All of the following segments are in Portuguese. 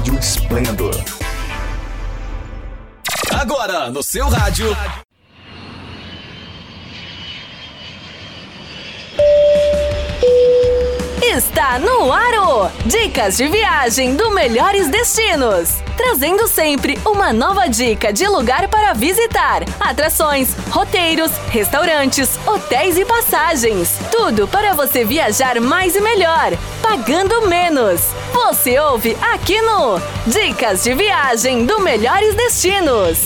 Rádio Esplendor. Agora, no seu rádio. Está no Aro! Dicas de viagem do Melhores Destinos. Trazendo sempre uma nova dica de lugar para visitar, atrações, roteiros, restaurantes, hotéis e passagens. Tudo para você viajar mais e melhor, pagando menos. Você ouve aqui no Dicas de Viagem do Melhores Destinos.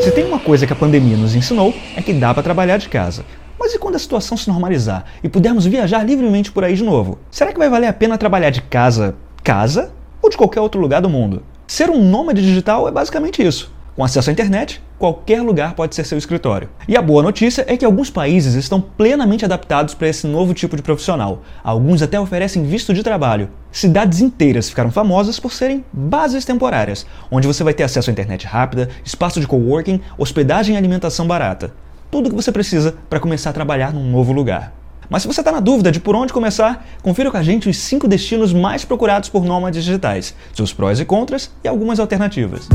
Se tem uma coisa que a pandemia nos ensinou, é que dá para trabalhar de casa. Mas e quando a situação se normalizar e pudermos viajar livremente por aí de novo? Será que vai valer a pena trabalhar de casa, casa ou de qualquer outro lugar do mundo? Ser um nômade digital é basicamente isso. Com acesso à internet, qualquer lugar pode ser seu escritório. E a boa notícia é que alguns países estão plenamente adaptados para esse novo tipo de profissional. Alguns até oferecem visto de trabalho. Cidades inteiras ficaram famosas por serem bases temporárias, onde você vai ter acesso à internet rápida, espaço de coworking, hospedagem e alimentação barata tudo o que você precisa para começar a trabalhar num novo lugar. Mas se você está na dúvida de por onde começar, confira com a gente os 5 destinos mais procurados por nômades digitais, seus prós e contras e algumas alternativas.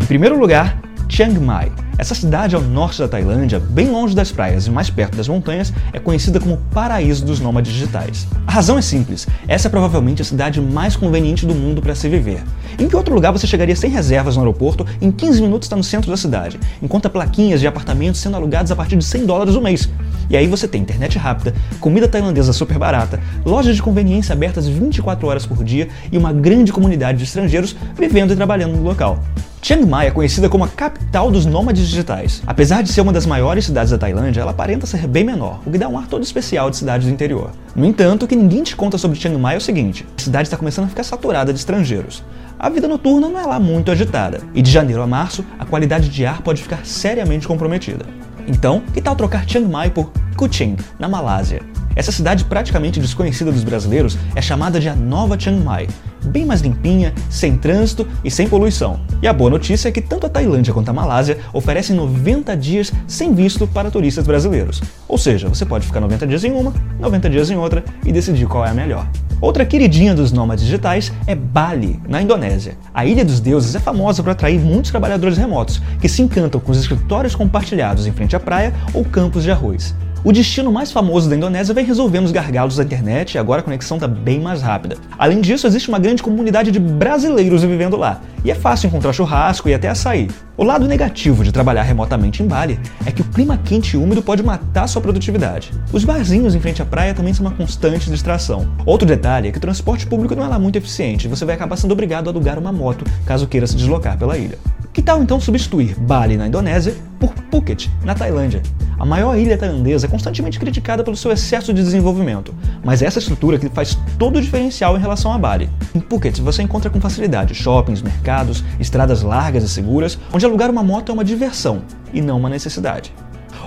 Em primeiro lugar, Chiang Mai. Essa cidade ao norte da Tailândia, bem longe das praias e mais perto das montanhas, é conhecida como paraíso dos nômades digitais. A razão é simples: essa é provavelmente a cidade mais conveniente do mundo para se viver. Em que outro lugar você chegaria sem reservas no aeroporto, em 15 minutos está no centro da cidade, enquanto plaquinhas de apartamentos sendo alugados a partir de 100 dólares o mês. E aí você tem internet rápida, comida tailandesa super barata, lojas de conveniência abertas 24 horas por dia e uma grande comunidade de estrangeiros vivendo e trabalhando no local. Chiang Mai é conhecida como a capital dos nômades digitais. Apesar de ser uma das maiores cidades da Tailândia, ela aparenta ser bem menor, o que dá um ar todo especial de cidades do interior. No entanto, o que ninguém te conta sobre Chiang Mai é o seguinte: a cidade está começando a ficar saturada de estrangeiros. A vida noturna não é lá muito agitada, e de janeiro a março, a qualidade de ar pode ficar seriamente comprometida. Então, que tal trocar Chiang Mai por Kuching, na Malásia? Essa cidade praticamente desconhecida dos brasileiros é chamada de a Nova Chiang Mai, bem mais limpinha, sem trânsito e sem poluição. E a boa notícia é que tanto a Tailândia quanto a Malásia oferecem 90 dias sem visto para turistas brasileiros. Ou seja, você pode ficar 90 dias em uma, 90 dias em outra e decidir qual é a melhor. Outra queridinha dos nômades digitais é Bali, na Indonésia. A Ilha dos Deuses é famosa por atrair muitos trabalhadores remotos, que se encantam com os escritórios compartilhados em frente à praia ou campos de arroz. O destino mais famoso da Indonésia vem resolvendo os gargalos da internet e agora a conexão está bem mais rápida. Além disso, existe uma grande comunidade de brasileiros vivendo lá, e é fácil encontrar churrasco e até açaí. O lado negativo de trabalhar remotamente em Bali é que o clima quente e úmido pode matar sua produtividade. Os barzinhos em frente à praia também são uma constante distração. Outro detalhe é que o transporte público não é lá muito eficiente e você vai acabar sendo obrigado a alugar uma moto caso queira se deslocar pela ilha. Que tal então substituir Bali na Indonésia por Phuket na Tailândia? A maior ilha tailandesa é constantemente criticada pelo seu excesso de desenvolvimento, mas é essa estrutura que faz todo o diferencial em relação a Bali. Em Phuket você encontra com facilidade shoppings, mercados, estradas largas e seguras, onde alugar uma moto é uma diversão e não uma necessidade.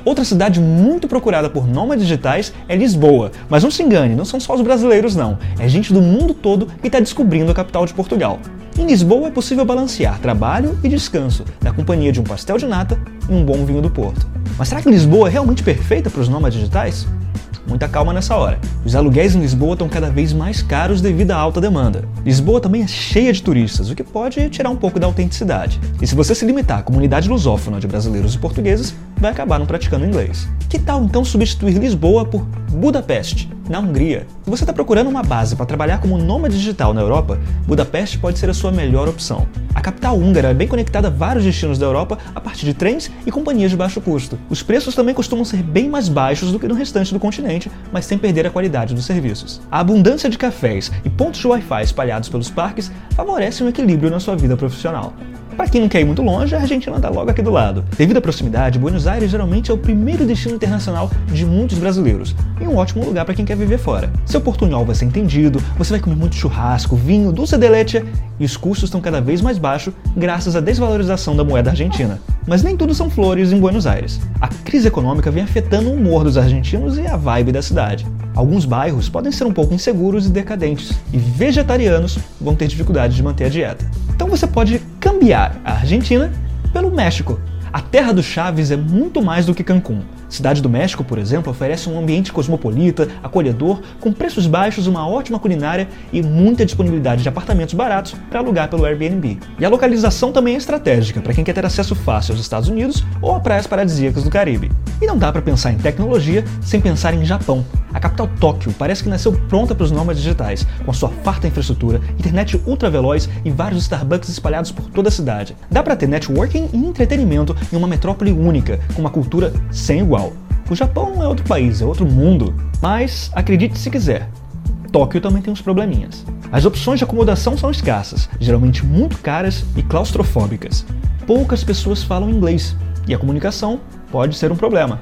Outra cidade muito procurada por nômades digitais é Lisboa. Mas não se engane, não são só os brasileiros não. É gente do mundo todo que está descobrindo a capital de Portugal. Em Lisboa é possível balancear trabalho e descanso na companhia de um pastel de nata e um bom vinho do Porto. Mas será que Lisboa é realmente perfeita para os nômades digitais? Muita calma nessa hora. Os aluguéis em Lisboa estão cada vez mais caros devido à alta demanda. Lisboa também é cheia de turistas, o que pode tirar um pouco da autenticidade. E se você se limitar à comunidade lusófona de brasileiros e portugueses, vai acabar não praticando inglês. Que tal então substituir Lisboa por Budapeste, na Hungria? Se você está procurando uma base para trabalhar como nômade digital na Europa, Budapeste pode ser a sua melhor opção. A capital húngara é bem conectada a vários destinos da Europa a partir de trens e companhias de baixo custo. Os preços também costumam ser bem mais baixos do que no restante do continente, mas sem perder a qualidade dos serviços. A abundância de cafés e pontos de Wi-Fi espalhados pelos parques favorece um equilíbrio na sua vida profissional. Para quem não quer ir muito longe, a Argentina está logo aqui do lado. Devido à proximidade, Buenos Aires geralmente é o primeiro destino internacional de muitos brasileiros e um ótimo lugar para quem quer viver fora. Seu portunhol vai ser entendido, você vai comer muito churrasco, vinho, dulce de leite e os custos estão cada vez mais baixos graças à desvalorização da moeda argentina. Mas nem tudo são flores em Buenos Aires. A crise econômica vem afetando o humor dos argentinos e a vibe da cidade. Alguns bairros podem ser um pouco inseguros e decadentes, e vegetarianos vão ter dificuldade de manter a dieta. Então você pode cambiar a Argentina pelo México. A terra do Chaves é muito mais do que Cancún. Cidade do México, por exemplo, oferece um ambiente cosmopolita, acolhedor, com preços baixos, uma ótima culinária e muita disponibilidade de apartamentos baratos para alugar pelo Airbnb. E a localização também é estratégica para quem quer ter acesso fácil aos Estados Unidos ou a praias paradisíacas do Caribe. E não dá para pensar em tecnologia sem pensar em Japão. A capital Tóquio parece que nasceu pronta para os nômades digitais, com sua farta infraestrutura, internet ultra veloz e vários Starbucks espalhados por toda a cidade. Dá para ter networking e entretenimento em uma metrópole única, com uma cultura sem igual. O Japão é outro país, é outro mundo. Mas acredite se quiser, Tóquio também tem uns probleminhas. As opções de acomodação são escassas, geralmente muito caras e claustrofóbicas. Poucas pessoas falam inglês e a comunicação pode ser um problema.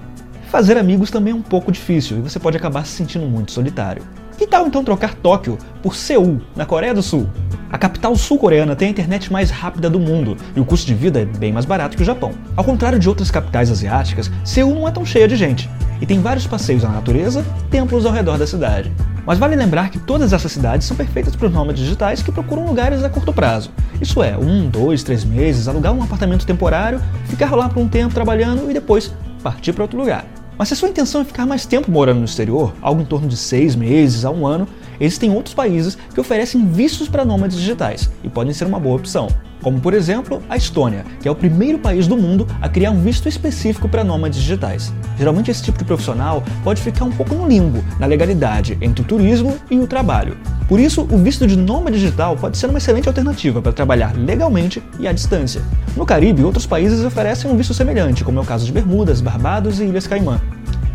Fazer amigos também é um pouco difícil e você pode acabar se sentindo muito solitário. Que tal então trocar Tóquio por Seul, na Coreia do Sul? A capital sul-coreana tem a internet mais rápida do mundo e o custo de vida é bem mais barato que o Japão. Ao contrário de outras capitais asiáticas, Seul não é tão cheia de gente e tem vários passeios na natureza, templos ao redor da cidade. Mas vale lembrar que todas essas cidades são perfeitas para os nômades digitais que procuram lugares a curto prazo. Isso é, um, dois, três meses, alugar um apartamento temporário, ficar lá por um tempo trabalhando e depois partir para outro lugar. Mas se a sua intenção é ficar mais tempo morando no exterior, algo em torno de seis meses a um ano, existem outros países que oferecem vistos para nômades digitais e podem ser uma boa opção como por exemplo a Estônia, que é o primeiro país do mundo a criar um visto específico para nômades digitais. Geralmente esse tipo de profissional pode ficar um pouco no limbo, na legalidade entre o turismo e o trabalho. Por isso, o visto de nômade digital pode ser uma excelente alternativa para trabalhar legalmente e à distância. No Caribe, outros países oferecem um visto semelhante, como é o caso de Bermudas, Barbados e Ilhas Caimã.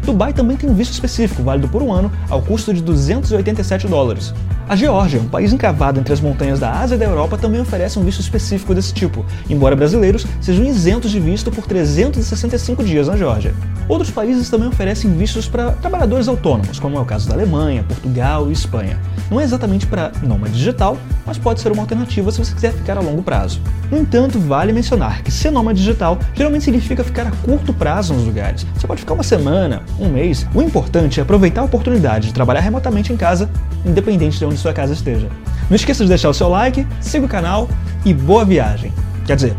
Dubai também tem um visto específico, válido por um ano, ao custo de 287 dólares. A Geórgia, um país encavado entre as montanhas da Ásia e da Europa, também oferece um visto específico desse tipo, embora brasileiros sejam isentos de visto por 365 dias na Geórgia. Outros países também oferecem vistos para trabalhadores autônomos, como é o caso da Alemanha, Portugal e Espanha. Não é exatamente para nômade digital, mas pode ser uma alternativa se você quiser ficar a longo prazo. No entanto, vale mencionar que ser nômade digital geralmente significa ficar a curto prazo nos lugares. Você pode ficar uma semana, um mês. O importante é aproveitar a oportunidade de trabalhar remotamente em casa, independente de sua casa esteja. Não esqueça de deixar o seu like, siga o canal e boa viagem. Quer dizer,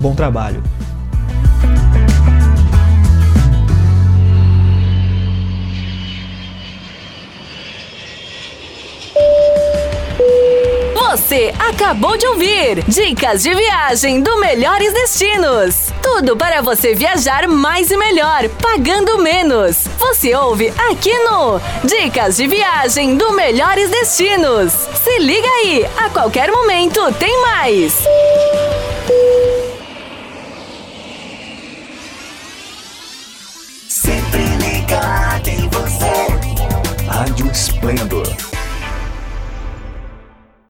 bom trabalho. Você acabou de ouvir Dicas de Viagem do Melhores Destinos. Tudo para você viajar mais e melhor, pagando menos. Você ouve aqui no Dicas de Viagem do Melhores Destinos. Se liga aí, a qualquer momento tem mais. Sempre ligado em você. Rádio Esplendor